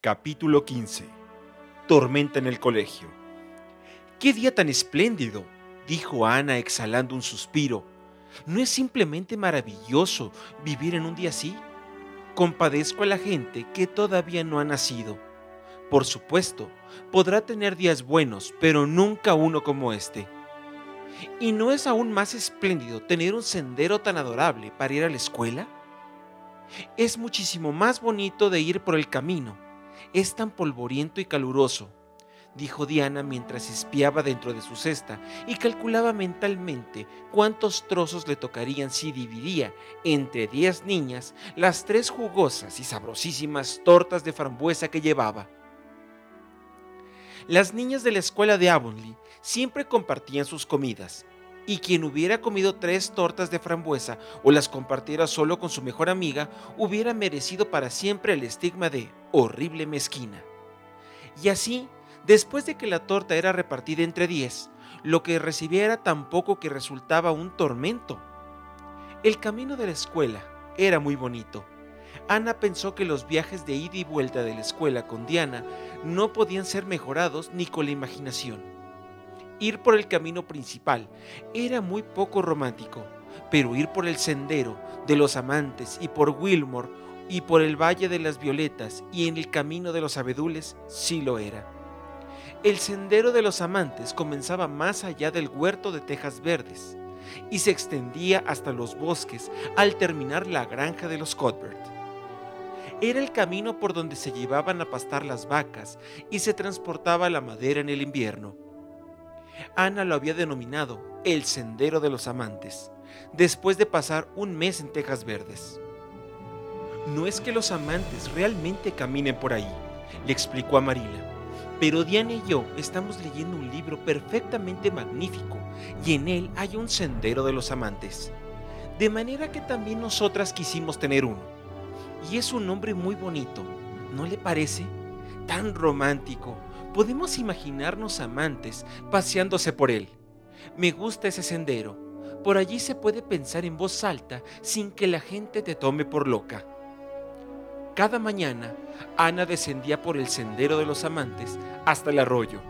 Capítulo 15. Tormenta en el colegio. ¡Qué día tan espléndido! dijo Ana exhalando un suspiro. ¿No es simplemente maravilloso vivir en un día así? Compadezco a la gente que todavía no ha nacido. Por supuesto, podrá tener días buenos, pero nunca uno como este. ¿Y no es aún más espléndido tener un sendero tan adorable para ir a la escuela? Es muchísimo más bonito de ir por el camino. Es tan polvoriento y caluroso, dijo Diana mientras espiaba dentro de su cesta y calculaba mentalmente cuántos trozos le tocarían si dividía entre diez niñas las tres jugosas y sabrosísimas tortas de frambuesa que llevaba. Las niñas de la escuela de Avonlea siempre compartían sus comidas, y quien hubiera comido tres tortas de frambuesa o las compartiera solo con su mejor amiga hubiera merecido para siempre el estigma de horrible mezquina. Y así, después de que la torta era repartida entre diez, lo que recibía era tan poco que resultaba un tormento. El camino de la escuela era muy bonito. Ana pensó que los viajes de ida y vuelta de la escuela con Diana no podían ser mejorados ni con la imaginación Ir por el camino principal era muy poco romántico, pero ir por el sendero de los amantes y por Wilmore y por el Valle de las Violetas y en el camino de los abedules sí lo era. El sendero de los amantes comenzaba más allá del huerto de tejas verdes y se extendía hasta los bosques al terminar la granja de los Cuthbert. Era el camino por donde se llevaban a pastar las vacas y se transportaba la madera en el invierno. Ana lo había denominado el Sendero de los Amantes, después de pasar un mes en Tejas Verdes. No es que los amantes realmente caminen por ahí, le explicó a Marila, pero Diana y yo estamos leyendo un libro perfectamente magnífico y en él hay un Sendero de los Amantes. De manera que también nosotras quisimos tener uno. Y es un nombre muy bonito, ¿no le parece? Tan romántico, podemos imaginarnos amantes paseándose por él. Me gusta ese sendero. Por allí se puede pensar en voz alta sin que la gente te tome por loca. Cada mañana, Ana descendía por el sendero de los amantes hasta el arroyo.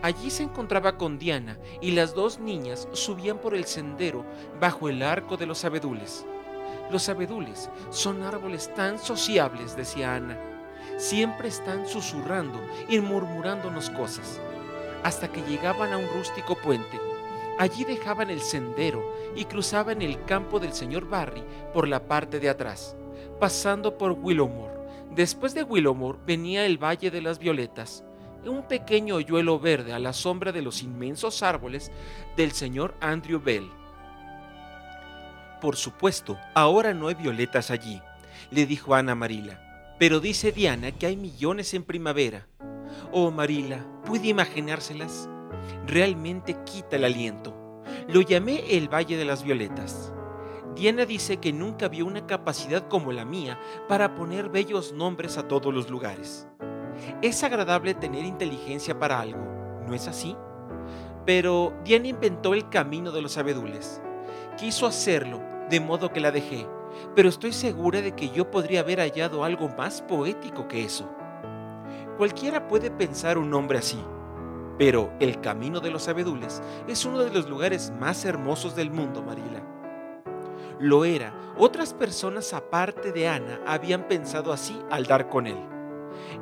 Allí se encontraba con Diana y las dos niñas subían por el sendero bajo el arco de los abedules. Los abedules son árboles tan sociables, decía Ana siempre están susurrando y murmurándonos cosas, hasta que llegaban a un rústico puente. Allí dejaban el sendero y cruzaban el campo del señor Barry por la parte de atrás, pasando por Willowmore. Después de Willowmore venía el Valle de las Violetas, un pequeño hoyuelo verde a la sombra de los inmensos árboles del señor Andrew Bell. Por supuesto, ahora no hay violetas allí, le dijo Ana Marila pero dice Diana que hay millones en primavera. Oh, Marila, ¿puede imaginárselas? Realmente quita el aliento. Lo llamé el Valle de las Violetas. Diana dice que nunca vio una capacidad como la mía para poner bellos nombres a todos los lugares. Es agradable tener inteligencia para algo, ¿no es así? Pero Diana inventó el camino de los abedules. Quiso hacerlo, de modo que la dejé, pero estoy segura de que yo podría haber hallado algo más poético que eso. Cualquiera puede pensar un nombre así, pero el Camino de los Abedules es uno de los lugares más hermosos del mundo, Marila. Lo era, otras personas aparte de Ana habían pensado así al dar con él.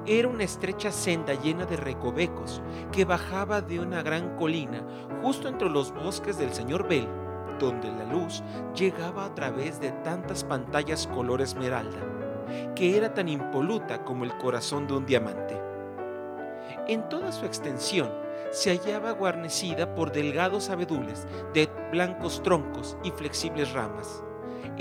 Era una estrecha senda llena de recovecos que bajaba de una gran colina justo entre los bosques del señor Bell donde la luz llegaba a través de tantas pantallas color esmeralda, que era tan impoluta como el corazón de un diamante. En toda su extensión se hallaba guarnecida por delgados abedules de blancos troncos y flexibles ramas,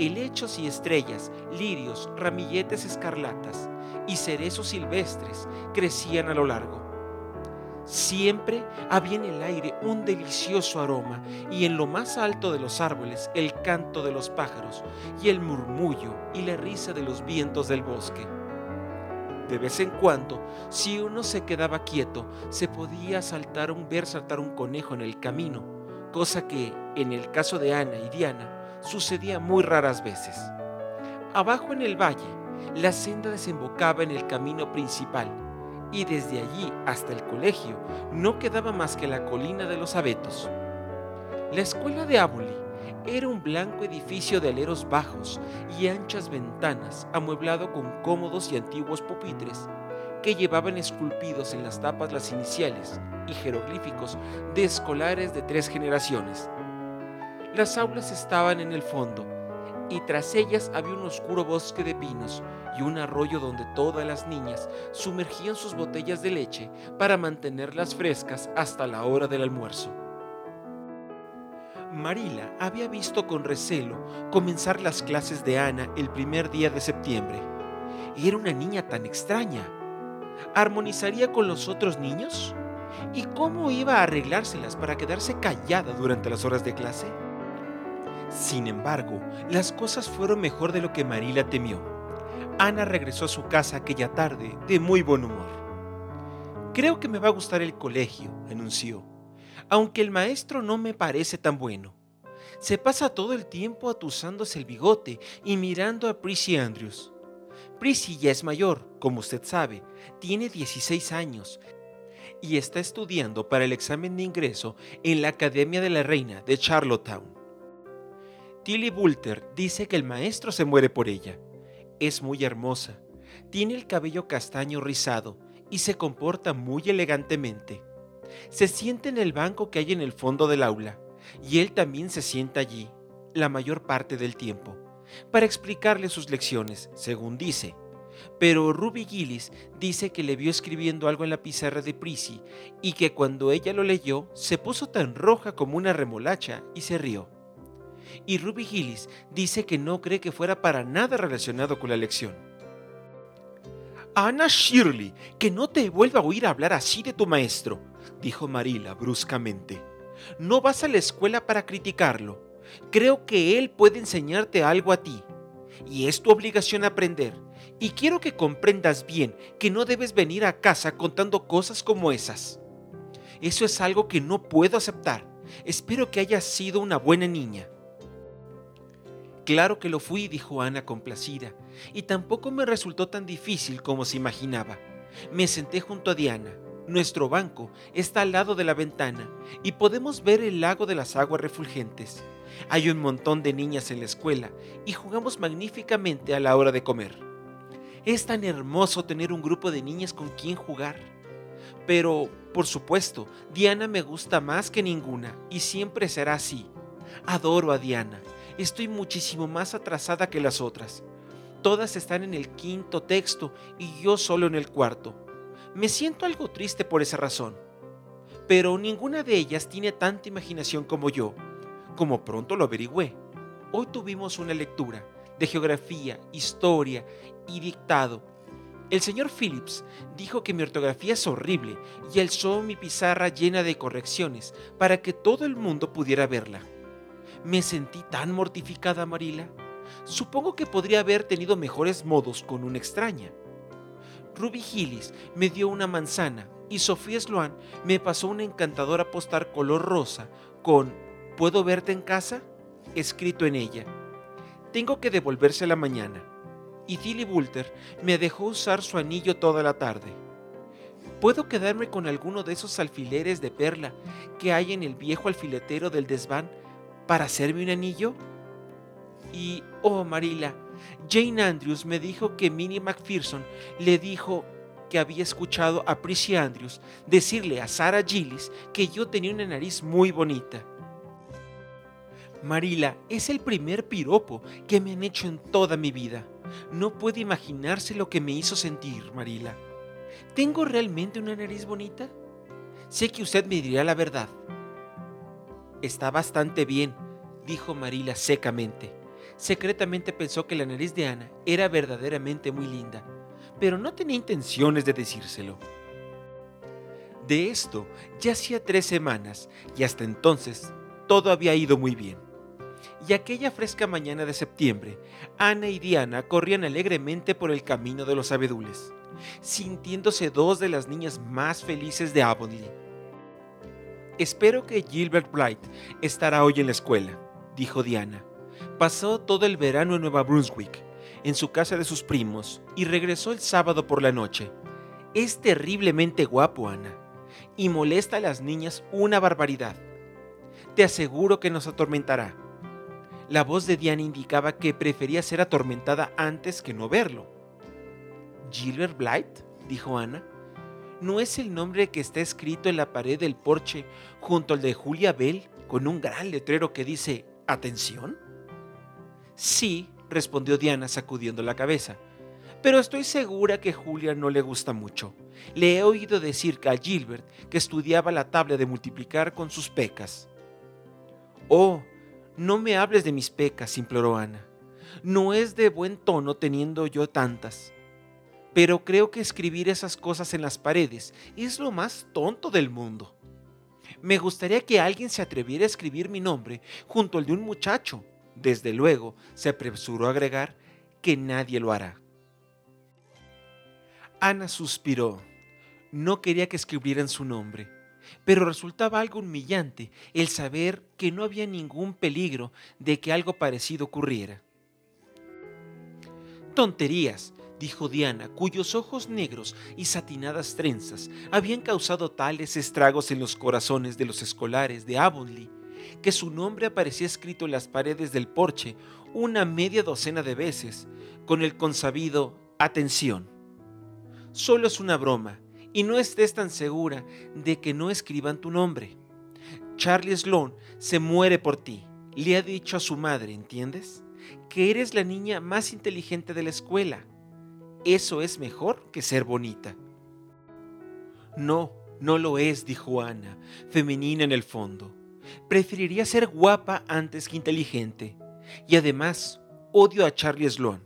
helechos y estrellas, lirios, ramilletes escarlatas y cerezos silvestres crecían a lo largo Siempre había en el aire un delicioso aroma y en lo más alto de los árboles el canto de los pájaros y el murmullo y la risa de los vientos del bosque. De vez en cuando, si uno se quedaba quieto, se podía saltar un, ver saltar un conejo en el camino, cosa que, en el caso de Ana y Diana, sucedía muy raras veces. Abajo en el valle, la senda desembocaba en el camino principal y desde allí hasta el colegio no quedaba más que la colina de los abetos. La escuela de Abuli era un blanco edificio de aleros bajos y anchas ventanas, amueblado con cómodos y antiguos pupitres que llevaban esculpidos en las tapas las iniciales y jeroglíficos de escolares de tres generaciones. Las aulas estaban en el fondo y tras ellas había un oscuro bosque de pinos y un arroyo donde todas las niñas sumergían sus botellas de leche para mantenerlas frescas hasta la hora del almuerzo. Marila había visto con recelo comenzar las clases de Ana el primer día de septiembre. Era una niña tan extraña. ¿Armonizaría con los otros niños? ¿Y cómo iba a arreglárselas para quedarse callada durante las horas de clase? Sin embargo, las cosas fueron mejor de lo que Marila temió. Ana regresó a su casa aquella tarde de muy buen humor. Creo que me va a gustar el colegio, anunció aunque el maestro no me parece tan bueno. Se pasa todo el tiempo atusándose el bigote y mirando a Prissy Andrews. Prissy ya es mayor, como usted sabe, tiene 16 años y está estudiando para el examen de ingreso en la Academia de la Reina de Charlottetown. Tilly Bulter dice que el maestro se muere por ella. Es muy hermosa, tiene el cabello castaño rizado y se comporta muy elegantemente. Se sienta en el banco que hay en el fondo del aula y él también se sienta allí, la mayor parte del tiempo, para explicarle sus lecciones, según dice. Pero Ruby Gillis dice que le vio escribiendo algo en la pizarra de Prissy y que cuando ella lo leyó se puso tan roja como una remolacha y se rió. Y Ruby Gillis dice que no cree que fuera para nada relacionado con la lección. Ana Shirley, que no te vuelva a oír hablar así de tu maestro, dijo Marila bruscamente. No vas a la escuela para criticarlo. Creo que él puede enseñarte algo a ti. Y es tu obligación aprender. Y quiero que comprendas bien que no debes venir a casa contando cosas como esas. Eso es algo que no puedo aceptar. Espero que hayas sido una buena niña. Claro que lo fui, dijo Ana complacida, y tampoco me resultó tan difícil como se imaginaba. Me senté junto a Diana. Nuestro banco está al lado de la ventana y podemos ver el lago de las aguas refulgentes. Hay un montón de niñas en la escuela y jugamos magníficamente a la hora de comer. Es tan hermoso tener un grupo de niñas con quien jugar. Pero, por supuesto, Diana me gusta más que ninguna y siempre será así. Adoro a Diana. Estoy muchísimo más atrasada que las otras. Todas están en el quinto texto y yo solo en el cuarto. Me siento algo triste por esa razón. Pero ninguna de ellas tiene tanta imaginación como yo, como pronto lo averigüé. Hoy tuvimos una lectura de geografía, historia y dictado. El señor Phillips dijo que mi ortografía es horrible y alzó mi pizarra llena de correcciones para que todo el mundo pudiera verla. Me sentí tan mortificada, Marila. Supongo que podría haber tenido mejores modos con una extraña. Ruby Gillis me dio una manzana y Sofía Sloan me pasó una encantadora postal color rosa con ¿Puedo verte en casa? escrito en ella. Tengo que devolvérsela mañana. Y Tilly Bulter me dejó usar su anillo toda la tarde. ¿Puedo quedarme con alguno de esos alfileres de perla que hay en el viejo alfiletero del desván para hacerme un anillo? Y, oh Marila, Jane Andrews me dijo que Minnie McPherson le dijo que había escuchado a Prissy Andrews decirle a Sarah Gillis que yo tenía una nariz muy bonita. Marila, es el primer piropo que me han hecho en toda mi vida. No puede imaginarse lo que me hizo sentir, Marila. ¿Tengo realmente una nariz bonita? Sé que usted me dirá la verdad. Está bastante bien, dijo Marila secamente. Secretamente pensó que la nariz de Ana era verdaderamente muy linda, pero no tenía intenciones de decírselo. De esto ya hacía tres semanas y hasta entonces todo había ido muy bien. Y aquella fresca mañana de septiembre, Ana y Diana corrían alegremente por el camino de los abedules, sintiéndose dos de las niñas más felices de Avonlea. Espero que Gilbert Bright estará hoy en la escuela, dijo Diana pasó todo el verano en Nueva Brunswick. en su casa de sus primos y regresó el sábado por la noche. Es terriblemente guapo, Ana, y molesta a las niñas una barbaridad. Te aseguro que nos atormentará. La voz de Diana indicaba que prefería ser atormentada antes que no verlo. ¿Gilbert Blight? dijo Ana. ¿No es el nombre que está escrito en la pared del porche junto al de Julia Bell con un gran letrero que dice ¿Atención? Sí, respondió Diana sacudiendo la cabeza. Pero estoy segura que Julia no le gusta mucho. Le he oído decir a Gilbert que estudiaba la tabla de multiplicar con sus pecas. Oh, no me hables de mis pecas, imploró Ana. No es de buen tono teniendo yo tantas. Pero creo que escribir esas cosas en las paredes es lo más tonto del mundo. Me gustaría que alguien se atreviera a escribir mi nombre junto al de un muchacho. Desde luego, se apresuró a agregar que nadie lo hará. Ana suspiró. No quería que escribieran su nombre, pero resultaba algo humillante el saber que no había ningún peligro de que algo parecido ocurriera. Tonterías, dijo Diana, cuyos ojos negros y satinadas trenzas habían causado tales estragos en los corazones de los escolares de Avonlea, que su nombre aparecía escrito en las paredes del porche una media docena de veces, con el consabido atención. Solo es una broma, y no estés tan segura de que no escriban tu nombre. Charlie Sloan se muere por ti. Le ha dicho a su madre, ¿entiendes? Que eres la niña más inteligente de la escuela eso es mejor que ser bonita. No, no lo es, dijo Ana, femenina en el fondo. Preferiría ser guapa antes que inteligente. Y además, odio a Charlie Sloan.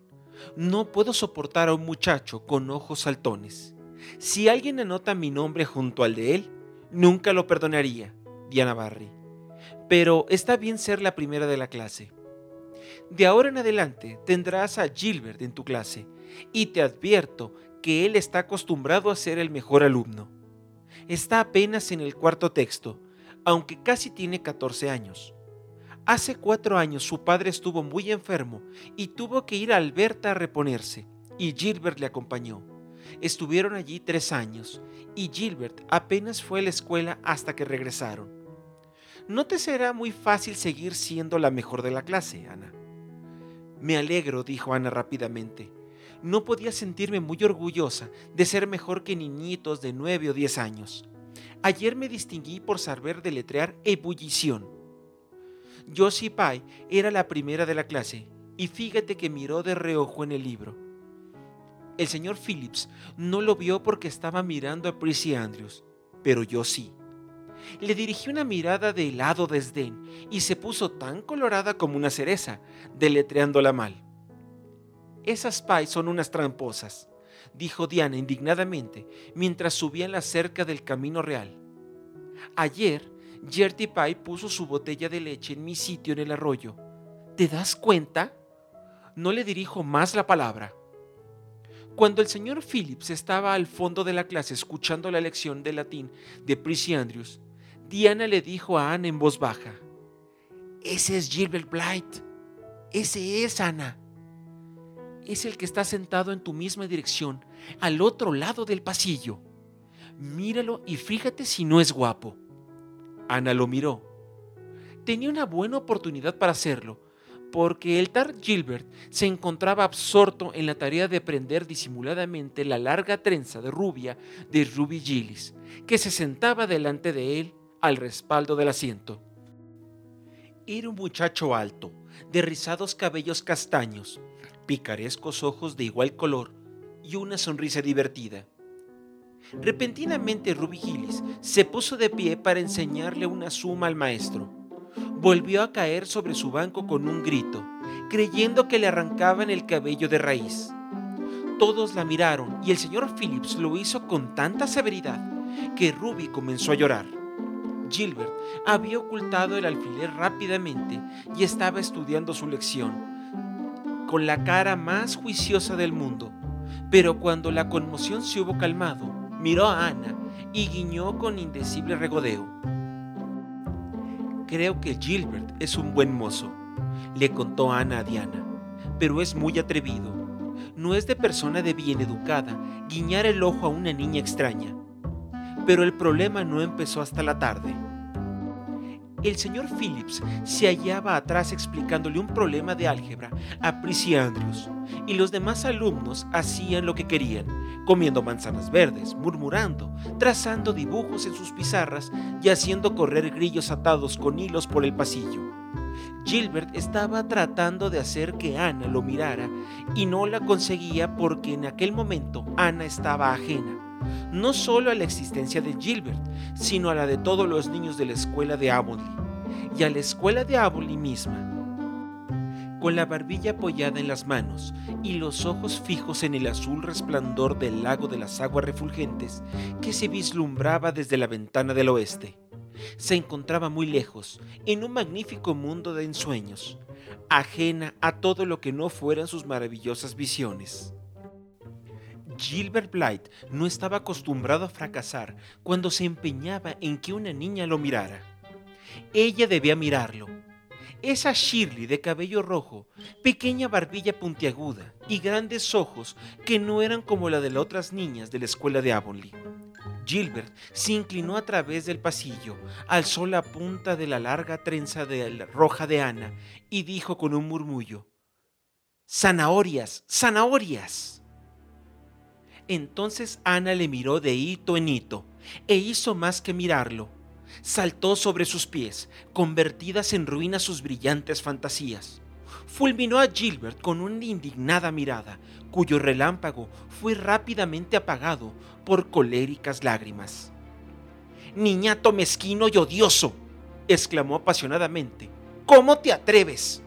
No puedo soportar a un muchacho con ojos saltones. Si alguien anota mi nombre junto al de él, nunca lo perdonaría, Diana Barry. Pero está bien ser la primera de la clase. De ahora en adelante tendrás a Gilbert en tu clase y te advierto que él está acostumbrado a ser el mejor alumno. Está apenas en el cuarto texto, aunque casi tiene 14 años. Hace cuatro años su padre estuvo muy enfermo y tuvo que ir a Alberta a reponerse, y Gilbert le acompañó. Estuvieron allí tres años, y Gilbert apenas fue a la escuela hasta que regresaron. No te será muy fácil seguir siendo la mejor de la clase, Ana. Me alegro, dijo Ana rápidamente no podía sentirme muy orgullosa de ser mejor que niñitos de nueve o diez años. Ayer me distinguí por saber deletrear ebullición. Josie Pye era la primera de la clase y fíjate que miró de reojo en el libro. El señor Phillips no lo vio porque estaba mirando a Prissy Andrews, pero yo sí. Le dirigí una mirada de helado desdén y se puso tan colorada como una cereza, deletreándola mal. Esas Pye son unas tramposas, dijo Diana indignadamente mientras subían la cerca del camino real. Ayer, Gertie Pye puso su botella de leche en mi sitio en el arroyo. ¿Te das cuenta? No le dirijo más la palabra. Cuando el señor Phillips estaba al fondo de la clase escuchando la lección de latín de Prissy Andrews, Diana le dijo a Ana en voz baja, Ese es Gilbert Blight. Ese es Ana es el que está sentado en tu misma dirección, al otro lado del pasillo. Míralo y fíjate si no es guapo. Ana lo miró. Tenía una buena oportunidad para hacerlo, porque el Tar Gilbert se encontraba absorto en la tarea de prender disimuladamente la larga trenza de rubia de Ruby Gillis, que se sentaba delante de él al respaldo del asiento. Era un muchacho alto, de rizados cabellos castaños, picarescos ojos de igual color y una sonrisa divertida. Repentinamente Ruby Gillis se puso de pie para enseñarle una suma al maestro. Volvió a caer sobre su banco con un grito, creyendo que le arrancaban el cabello de raíz. Todos la miraron y el señor Phillips lo hizo con tanta severidad que Ruby comenzó a llorar. Gilbert había ocultado el alfiler rápidamente y estaba estudiando su lección con la cara más juiciosa del mundo, pero cuando la conmoción se hubo calmado, miró a Ana y guiñó con indecible regodeo. Creo que Gilbert es un buen mozo, le contó Ana a Diana, pero es muy atrevido no es de persona de bien educada guiñar el ojo a una niña extraña. Pero el problema no empezó hasta la tarde. El señor Phillips se hallaba atrás explicándole un problema de álgebra a Prissy Andrews, y los demás alumnos hacían lo que querían, comiendo manzanas verdes, murmurando, trazando dibujos en sus pizarras y haciendo correr grillos atados con hilos por el pasillo. Gilbert estaba tratando de hacer que Ana lo mirara y no la conseguía porque en aquel momento Ana estaba ajena no solo a la existencia de Gilbert, sino a la de todos los niños de la escuela de Avonlea y a la escuela de Avonlea misma. Con la barbilla apoyada en las manos y los ojos fijos en el azul resplandor del lago de las aguas refulgentes que se vislumbraba desde la ventana del oeste, se encontraba muy lejos, en un magnífico mundo de ensueños, ajena a todo lo que no fueran sus maravillosas visiones. Gilbert Blythe no estaba acostumbrado a fracasar cuando se empeñaba en que una niña lo mirara. Ella debía mirarlo. Esa Shirley de cabello rojo, pequeña barbilla puntiaguda y grandes ojos que no eran como la de las otras niñas de la escuela de Avonlea. Gilbert se inclinó a través del pasillo, alzó la punta de la larga trenza de roja de Ana y dijo con un murmullo, Zanahorias, zanahorias. Entonces Ana le miró de hito en hito e hizo más que mirarlo. Saltó sobre sus pies, convertidas en ruinas sus brillantes fantasías. Fulminó a Gilbert con una indignada mirada, cuyo relámpago fue rápidamente apagado por coléricas lágrimas. Niñato mezquino y odioso, exclamó apasionadamente. ¿Cómo te atreves?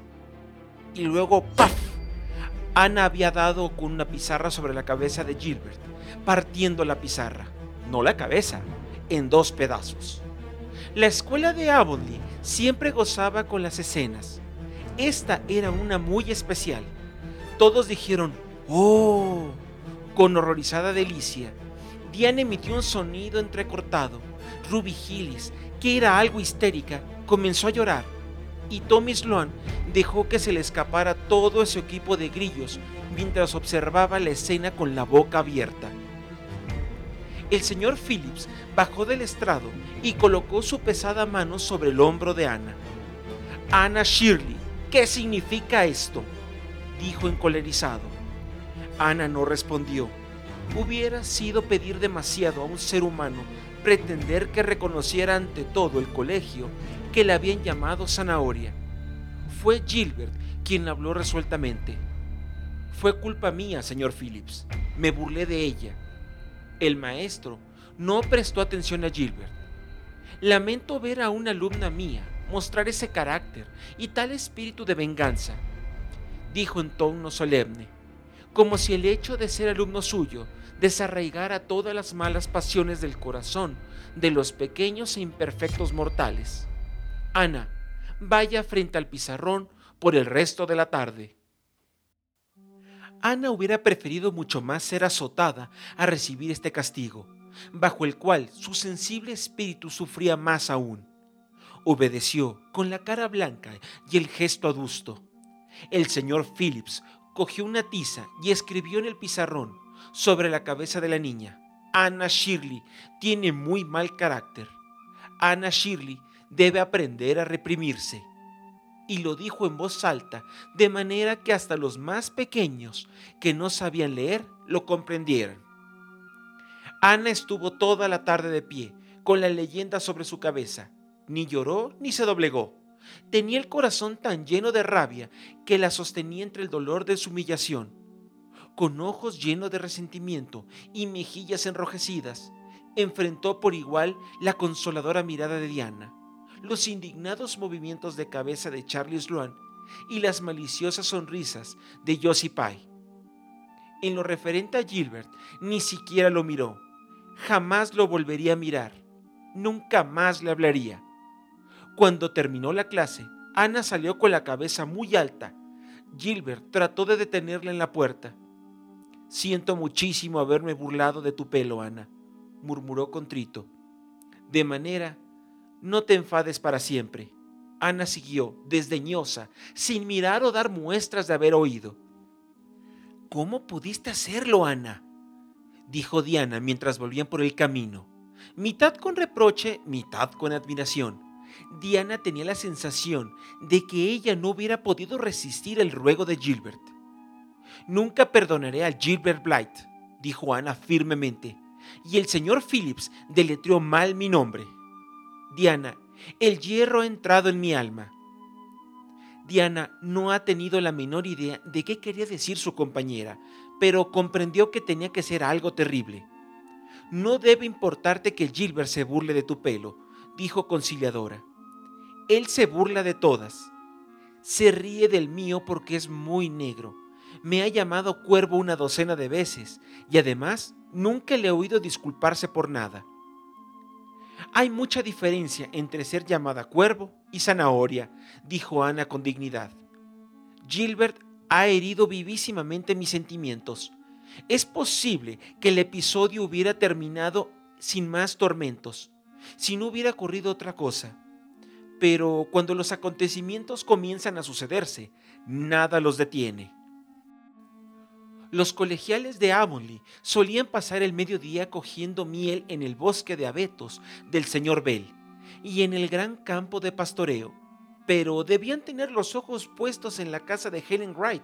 Y luego, ¡paf! Ana había dado con una pizarra sobre la cabeza de Gilbert, partiendo la pizarra, no la cabeza, en dos pedazos. La escuela de Avonlea siempre gozaba con las escenas. Esta era una muy especial. Todos dijeron, ¡Oh! Con horrorizada delicia. Diane emitió un sonido entrecortado. Ruby Gillis, que era algo histérica, comenzó a llorar y Tommy Sloan dejó que se le escapara todo ese equipo de grillos mientras observaba la escena con la boca abierta. El señor Phillips bajó del estrado y colocó su pesada mano sobre el hombro de Ana. Ana Shirley, ¿qué significa esto? dijo encolerizado. Ana no respondió. Hubiera sido pedir demasiado a un ser humano pretender que reconociera ante todo el colegio que le habían llamado zanahoria. Fue Gilbert quien habló resueltamente. Fue culpa mía, señor Phillips. Me burlé de ella. El maestro no prestó atención a Gilbert. Lamento ver a una alumna mía mostrar ese carácter y tal espíritu de venganza, dijo en tono solemne, como si el hecho de ser alumno suyo desarraigara todas las malas pasiones del corazón de los pequeños e imperfectos mortales. Ana, vaya frente al pizarrón por el resto de la tarde. Ana hubiera preferido mucho más ser azotada a recibir este castigo, bajo el cual su sensible espíritu sufría más aún. Obedeció con la cara blanca y el gesto adusto. El señor Phillips cogió una tiza y escribió en el pizarrón, sobre la cabeza de la niña, Ana Shirley tiene muy mal carácter. Ana Shirley debe aprender a reprimirse. Y lo dijo en voz alta, de manera que hasta los más pequeños que no sabían leer lo comprendieran. Ana estuvo toda la tarde de pie, con la leyenda sobre su cabeza. Ni lloró ni se doblegó. Tenía el corazón tan lleno de rabia que la sostenía entre el dolor de su humillación. Con ojos llenos de resentimiento y mejillas enrojecidas, enfrentó por igual la consoladora mirada de Diana los indignados movimientos de cabeza de Charlie Sloan y las maliciosas sonrisas de Josie Pye. En lo referente a Gilbert, ni siquiera lo miró. Jamás lo volvería a mirar. Nunca más le hablaría. Cuando terminó la clase, Ana salió con la cabeza muy alta. Gilbert trató de detenerla en la puerta. Siento muchísimo haberme burlado de tu pelo, Ana, murmuró contrito. De manera no te enfades para siempre. Ana siguió, desdeñosa, sin mirar o dar muestras de haber oído. ¿Cómo pudiste hacerlo, Ana? dijo Diana mientras volvían por el camino, mitad con reproche, mitad con admiración. Diana tenía la sensación de que ella no hubiera podido resistir el ruego de Gilbert. Nunca perdonaré a Gilbert Blight, dijo Ana firmemente, y el señor Phillips deletreó mal mi nombre. Diana, el hierro ha entrado en mi alma. Diana no ha tenido la menor idea de qué quería decir su compañera, pero comprendió que tenía que ser algo terrible. No debe importarte que Gilbert se burle de tu pelo, dijo conciliadora. Él se burla de todas. Se ríe del mío porque es muy negro. Me ha llamado cuervo una docena de veces y además nunca le he oído disculparse por nada. Hay mucha diferencia entre ser llamada cuervo y zanahoria, dijo Ana con dignidad. Gilbert ha herido vivísimamente mis sentimientos. Es posible que el episodio hubiera terminado sin más tormentos, si no hubiera ocurrido otra cosa. Pero cuando los acontecimientos comienzan a sucederse, nada los detiene. Los colegiales de Avonlea solían pasar el mediodía cogiendo miel en el bosque de abetos del señor Bell y en el gran campo de pastoreo, pero debían tener los ojos puestos en la casa de Helen Wright,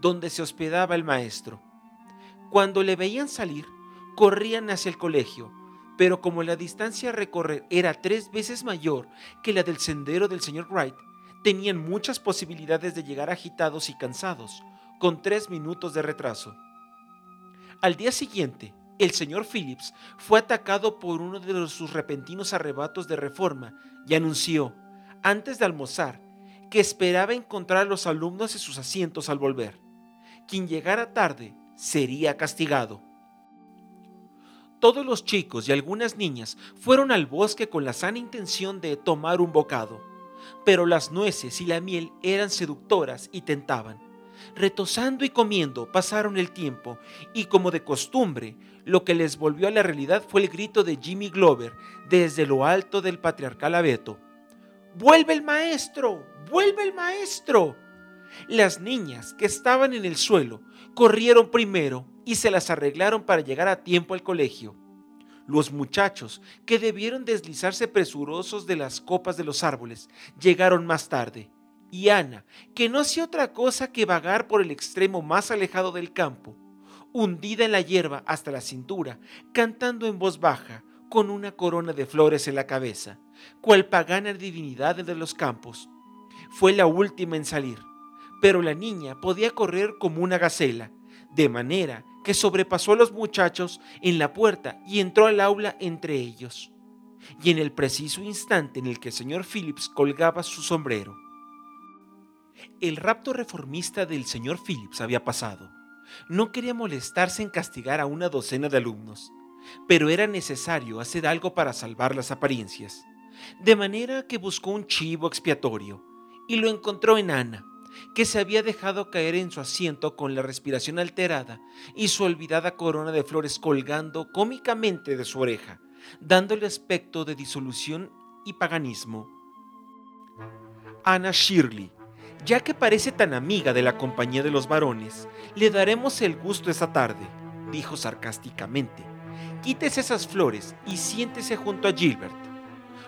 donde se hospedaba el maestro. Cuando le veían salir, corrían hacia el colegio, pero como la distancia a recorrer era tres veces mayor que la del sendero del señor Wright, tenían muchas posibilidades de llegar agitados y cansados, con tres minutos de retraso. Al día siguiente, el señor Phillips fue atacado por uno de sus repentinos arrebatos de reforma y anunció, antes de almorzar, que esperaba encontrar a los alumnos en sus asientos al volver. Quien llegara tarde sería castigado. Todos los chicos y algunas niñas fueron al bosque con la sana intención de tomar un bocado, pero las nueces y la miel eran seductoras y tentaban. Retosando y comiendo pasaron el tiempo y como de costumbre, lo que les volvió a la realidad fue el grito de Jimmy Glover desde lo alto del patriarcal abeto. ¡Vuelve el maestro! ¡Vuelve el maestro! Las niñas que estaban en el suelo corrieron primero y se las arreglaron para llegar a tiempo al colegio. Los muchachos, que debieron deslizarse presurosos de las copas de los árboles, llegaron más tarde y Ana, que no hacía otra cosa que vagar por el extremo más alejado del campo, hundida en la hierba hasta la cintura, cantando en voz baja, con una corona de flores en la cabeza, cual pagana divinidad de los campos. Fue la última en salir, pero la niña podía correr como una gacela, de manera que sobrepasó a los muchachos en la puerta y entró al aula entre ellos. Y en el preciso instante en el que el señor Phillips colgaba su sombrero, el rapto reformista del señor Phillips había pasado. No quería molestarse en castigar a una docena de alumnos, pero era necesario hacer algo para salvar las apariencias. De manera que buscó un chivo expiatorio y lo encontró en Ana, que se había dejado caer en su asiento con la respiración alterada y su olvidada corona de flores colgando cómicamente de su oreja, dándole aspecto de disolución y paganismo. Ana Shirley, ya que parece tan amiga de la compañía de los varones, le daremos el gusto esa tarde, dijo sarcásticamente. Quítese esas flores y siéntese junto a Gilbert.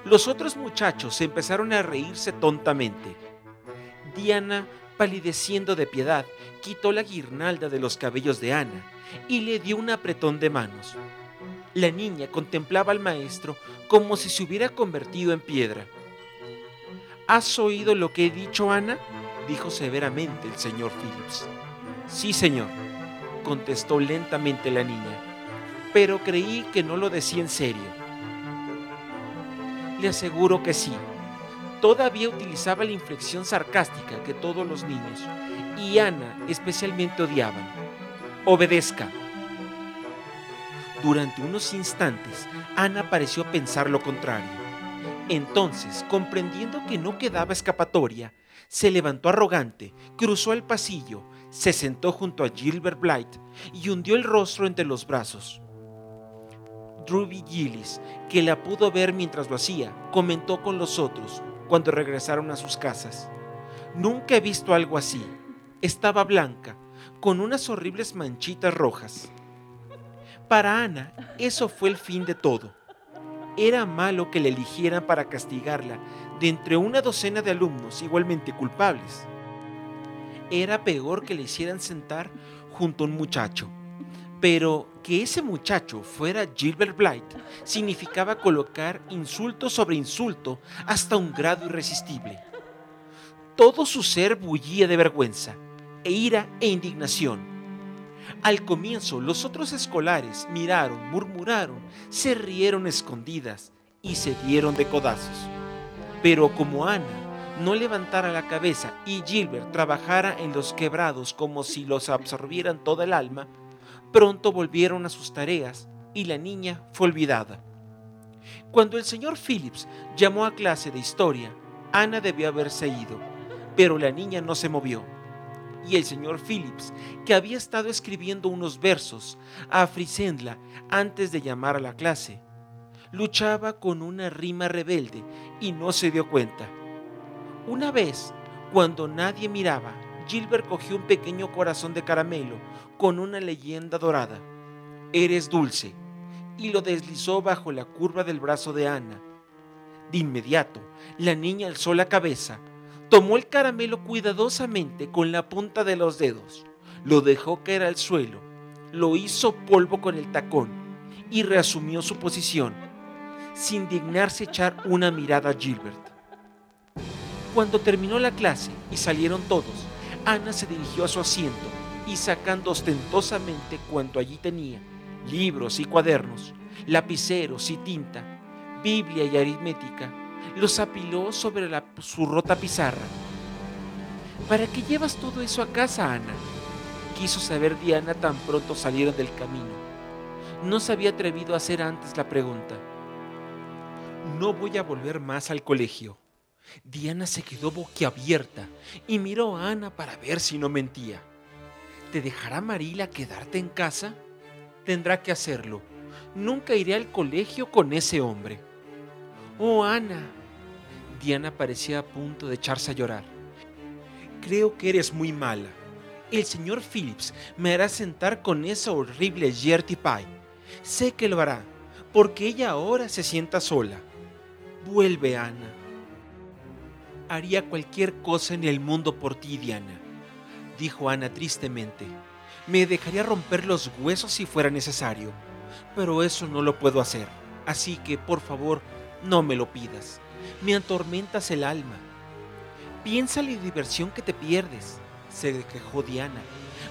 Los otros muchachos empezaron a reírse tontamente. Diana, palideciendo de piedad, quitó la guirnalda de los cabellos de Ana y le dio un apretón de manos. La niña contemplaba al maestro como si se hubiera convertido en piedra. ¿Has oído lo que he dicho, Ana? Dijo severamente el señor Phillips. Sí, señor, contestó lentamente la niña, pero creí que no lo decía en serio. Le aseguro que sí. Todavía utilizaba la inflexión sarcástica que todos los niños, y Ana especialmente odiaban. Obedezca. Durante unos instantes, Ana pareció pensar lo contrario. Entonces, comprendiendo que no quedaba escapatoria, se levantó arrogante, cruzó el pasillo, se sentó junto a Gilbert Blight y hundió el rostro entre los brazos. Ruby Gillis, que la pudo ver mientras lo hacía, comentó con los otros cuando regresaron a sus casas. Nunca he visto algo así. Estaba blanca, con unas horribles manchitas rojas. Para Ana, eso fue el fin de todo. Era malo que le eligieran para castigarla de entre una docena de alumnos igualmente culpables. Era peor que le hicieran sentar junto a un muchacho. Pero que ese muchacho fuera Gilbert Blight significaba colocar insulto sobre insulto hasta un grado irresistible. Todo su ser bullía de vergüenza, e ira e indignación. Al comienzo los otros escolares miraron, murmuraron, se rieron escondidas y se dieron de codazos. Pero como Ana no levantara la cabeza y Gilbert trabajara en los quebrados como si los absorbieran toda el alma, pronto volvieron a sus tareas y la niña fue olvidada. Cuando el señor Phillips llamó a clase de historia, Ana debió haberse ido, pero la niña no se movió. Y el señor Phillips, que había estado escribiendo unos versos a Frisendla antes de llamar a la clase, luchaba con una rima rebelde y no se dio cuenta. Una vez, cuando nadie miraba, Gilbert cogió un pequeño corazón de caramelo con una leyenda dorada. Eres dulce. Y lo deslizó bajo la curva del brazo de Ana. De inmediato, la niña alzó la cabeza, tomó el caramelo cuidadosamente con la punta de los dedos, lo dejó caer al suelo, lo hizo polvo con el tacón y reasumió su posición, sin dignarse echar una mirada a Gilbert. Cuando terminó la clase y salieron todos, Ana se dirigió a su asiento y sacando ostentosamente cuanto allí tenía, libros y cuadernos, lapiceros y tinta, Biblia y aritmética, los apiló sobre su rota pizarra. ¿Para qué llevas todo eso a casa, Ana? Quiso saber Diana tan pronto salieron del camino. No se había atrevido a hacer antes la pregunta. No voy a volver más al colegio. Diana se quedó boquiabierta y miró a Ana para ver si no mentía. ¿Te dejará Marila quedarte en casa? Tendrá que hacerlo. Nunca iré al colegio con ese hombre. Oh, Ana. Diana parecía a punto de echarse a llorar. Creo que eres muy mala. El señor Phillips me hará sentar con esa horrible Gertie Pie. Sé que lo hará, porque ella ahora se sienta sola. Vuelve, Ana. Haría cualquier cosa en el mundo por ti, Diana dijo Ana tristemente. Me dejaría romper los huesos si fuera necesario, pero eso no lo puedo hacer, así que por favor no me lo pidas. Me atormentas el alma. Piensa la diversión que te pierdes, se quejó Diana.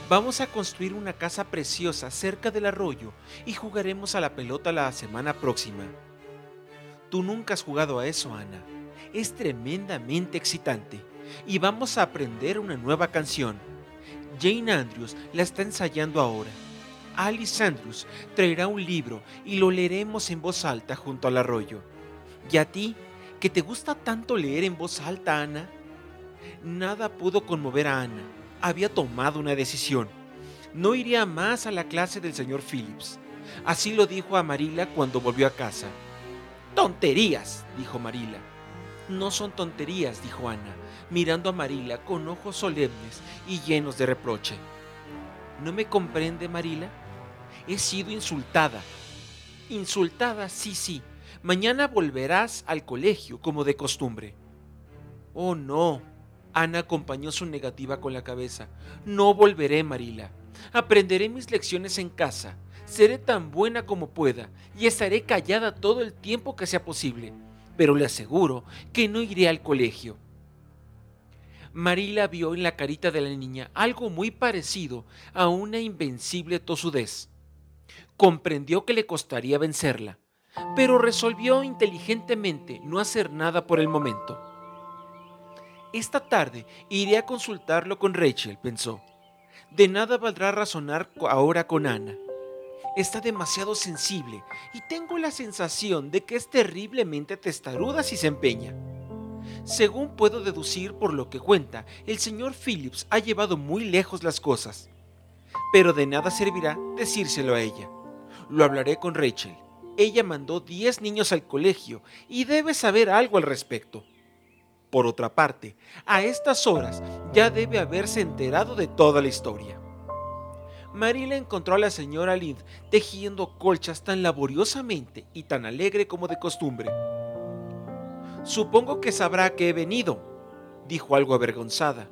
Vamos a construir una casa preciosa cerca del arroyo y jugaremos a la pelota la semana próxima. Tú nunca has jugado a eso, Ana. Es tremendamente excitante y vamos a aprender una nueva canción. Jane Andrews la está ensayando ahora. Alice Andrews traerá un libro y lo leeremos en voz alta junto al arroyo. ¿Y a ti, que te gusta tanto leer en voz alta, Ana? Nada pudo conmover a Ana. Había tomado una decisión. No iría más a la clase del señor Phillips. Así lo dijo a Marila cuando volvió a casa. Tonterías, dijo Marila. No son tonterías, dijo Ana mirando a Marila con ojos solemnes y llenos de reproche. ¿No me comprende, Marila? He sido insultada. Insultada, sí, sí. Mañana volverás al colegio como de costumbre. Oh, no. Ana acompañó su negativa con la cabeza. No volveré, Marila. Aprenderé mis lecciones en casa. Seré tan buena como pueda y estaré callada todo el tiempo que sea posible. Pero le aseguro que no iré al colegio. Marila vio en la carita de la niña algo muy parecido a una invencible tosudez. Comprendió que le costaría vencerla, pero resolvió inteligentemente no hacer nada por el momento. Esta tarde iré a consultarlo con Rachel, pensó. De nada valdrá razonar ahora con Ana. Está demasiado sensible y tengo la sensación de que es terriblemente testaruda si se empeña. Según puedo deducir por lo que cuenta, el señor Phillips ha llevado muy lejos las cosas. Pero de nada servirá decírselo a ella. Lo hablaré con Rachel. Ella mandó 10 niños al colegio y debe saber algo al respecto. Por otra parte, a estas horas ya debe haberse enterado de toda la historia. Marila encontró a la señora Lind tejiendo colchas tan laboriosamente y tan alegre como de costumbre. Supongo que sabrá que he venido, dijo algo avergonzada.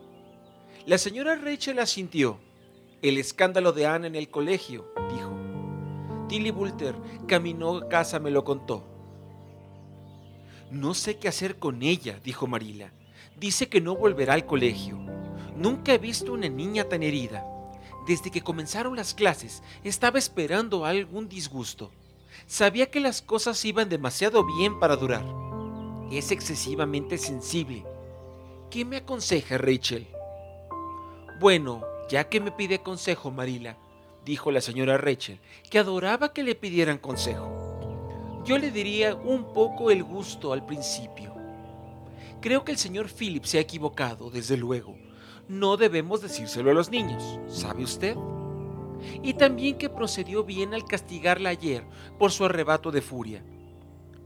La señora Rachel asintió. El escándalo de Anna en el colegio, dijo. Tilly Bulter caminó a casa, me lo contó. No sé qué hacer con ella, dijo Marila. Dice que no volverá al colegio. Nunca he visto una niña tan herida. Desde que comenzaron las clases estaba esperando algún disgusto. Sabía que las cosas iban demasiado bien para durar. Es excesivamente sensible. ¿Qué me aconseja Rachel? Bueno, ya que me pide consejo, Marila, dijo la señora Rachel, que adoraba que le pidieran consejo. Yo le diría un poco el gusto al principio. Creo que el señor Philip se ha equivocado, desde luego no debemos decírselo a los niños, ¿sabe usted? Y también que procedió bien al castigarla ayer por su arrebato de furia.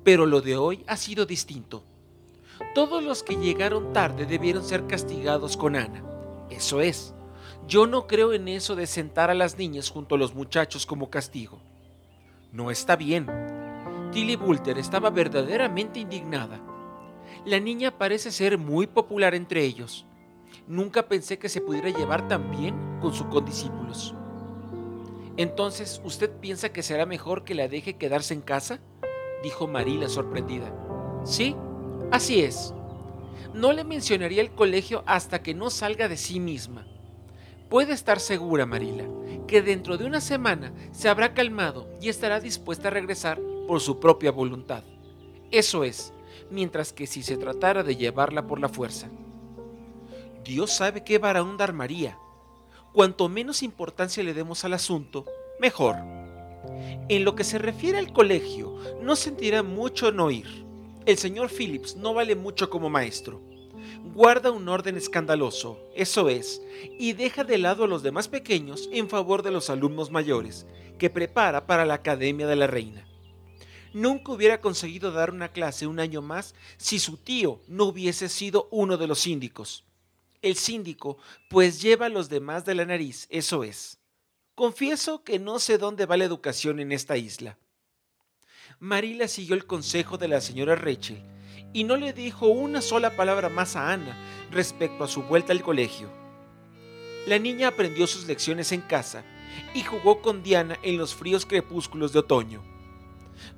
Pero lo de hoy ha sido distinto. Todos los que llegaron tarde debieron ser castigados con Ana. Eso es. Yo no creo en eso de sentar a las niñas junto a los muchachos como castigo. No está bien. Tilly Bulter estaba verdaderamente indignada. La niña parece ser muy popular entre ellos. Nunca pensé que se pudiera llevar tan bien con sus condiscípulos. Entonces, ¿usted piensa que será mejor que la deje quedarse en casa? dijo Marila sorprendida. Sí, así es. No le mencionaría el colegio hasta que no salga de sí misma. Puede estar segura, Marila, que dentro de una semana se habrá calmado y estará dispuesta a regresar por su propia voluntad. Eso es, mientras que si se tratara de llevarla por la fuerza. Dios sabe qué va a dar María. Cuanto menos importancia le demos al asunto, mejor. En lo que se refiere al colegio, no sentirá mucho no ir. El señor Phillips no vale mucho como maestro. Guarda un orden escandaloso, eso es, y deja de lado a los demás pequeños en favor de los alumnos mayores, que prepara para la Academia de la Reina. Nunca hubiera conseguido dar una clase un año más si su tío no hubiese sido uno de los síndicos. El síndico, pues lleva a los demás de la nariz, eso es. Confieso que no sé dónde va la educación en esta isla. Marila siguió el consejo de la señora Rachel y no le dijo una sola palabra más a Ana respecto a su vuelta al colegio. La niña aprendió sus lecciones en casa y jugó con Diana en los fríos crepúsculos de otoño.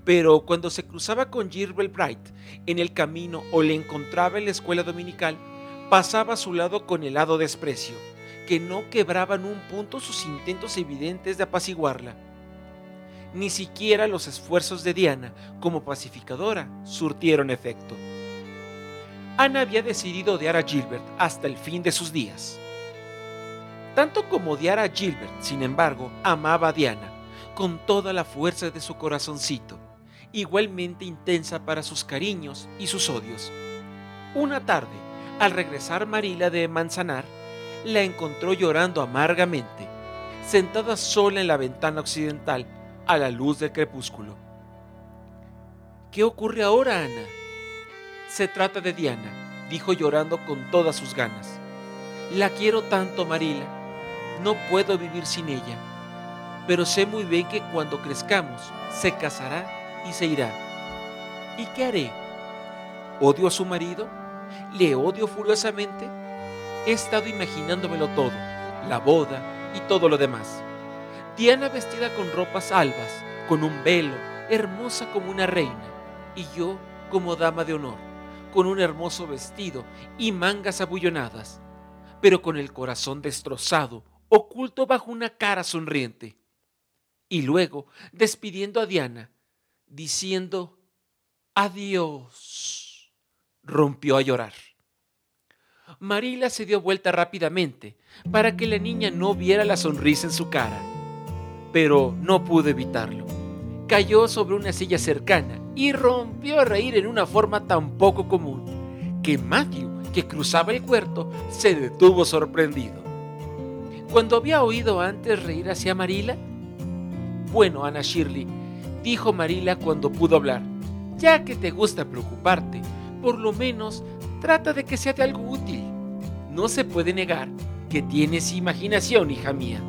Pero cuando se cruzaba con Girbel Bright en el camino o le encontraba en la escuela dominical, pasaba a su lado con helado desprecio, que no quebraban un punto sus intentos evidentes de apaciguarla. Ni siquiera los esfuerzos de Diana como pacificadora surtieron efecto. Ana había decidido odiar a Gilbert hasta el fin de sus días. Tanto como odiar a Gilbert, sin embargo, amaba a Diana con toda la fuerza de su corazoncito, igualmente intensa para sus cariños y sus odios. Una tarde, al regresar Marila de Manzanar, la encontró llorando amargamente, sentada sola en la ventana occidental a la luz del crepúsculo. ¿Qué ocurre ahora, Ana? Se trata de Diana, dijo llorando con todas sus ganas. La quiero tanto, Marila. No puedo vivir sin ella. Pero sé muy bien que cuando crezcamos se casará y se irá. ¿Y qué haré? ¿Odio a su marido? Le odio furiosamente? He estado imaginándomelo todo, la boda y todo lo demás. Diana vestida con ropas albas, con un velo, hermosa como una reina, y yo como dama de honor, con un hermoso vestido y mangas abullonadas, pero con el corazón destrozado, oculto bajo una cara sonriente. Y luego despidiendo a Diana, diciendo, adiós rompió a llorar. Marila se dio vuelta rápidamente para que la niña no viera la sonrisa en su cara, pero no pudo evitarlo. Cayó sobre una silla cercana y rompió a reír en una forma tan poco común que Matthew, que cruzaba el cuarto, se detuvo sorprendido. Cuando había oído antes reír hacia Marila? Bueno, Ana Shirley, dijo Marila cuando pudo hablar, ya que te gusta preocuparte, por lo menos trata de que sea de algo útil. No se puede negar que tienes imaginación, hija mía.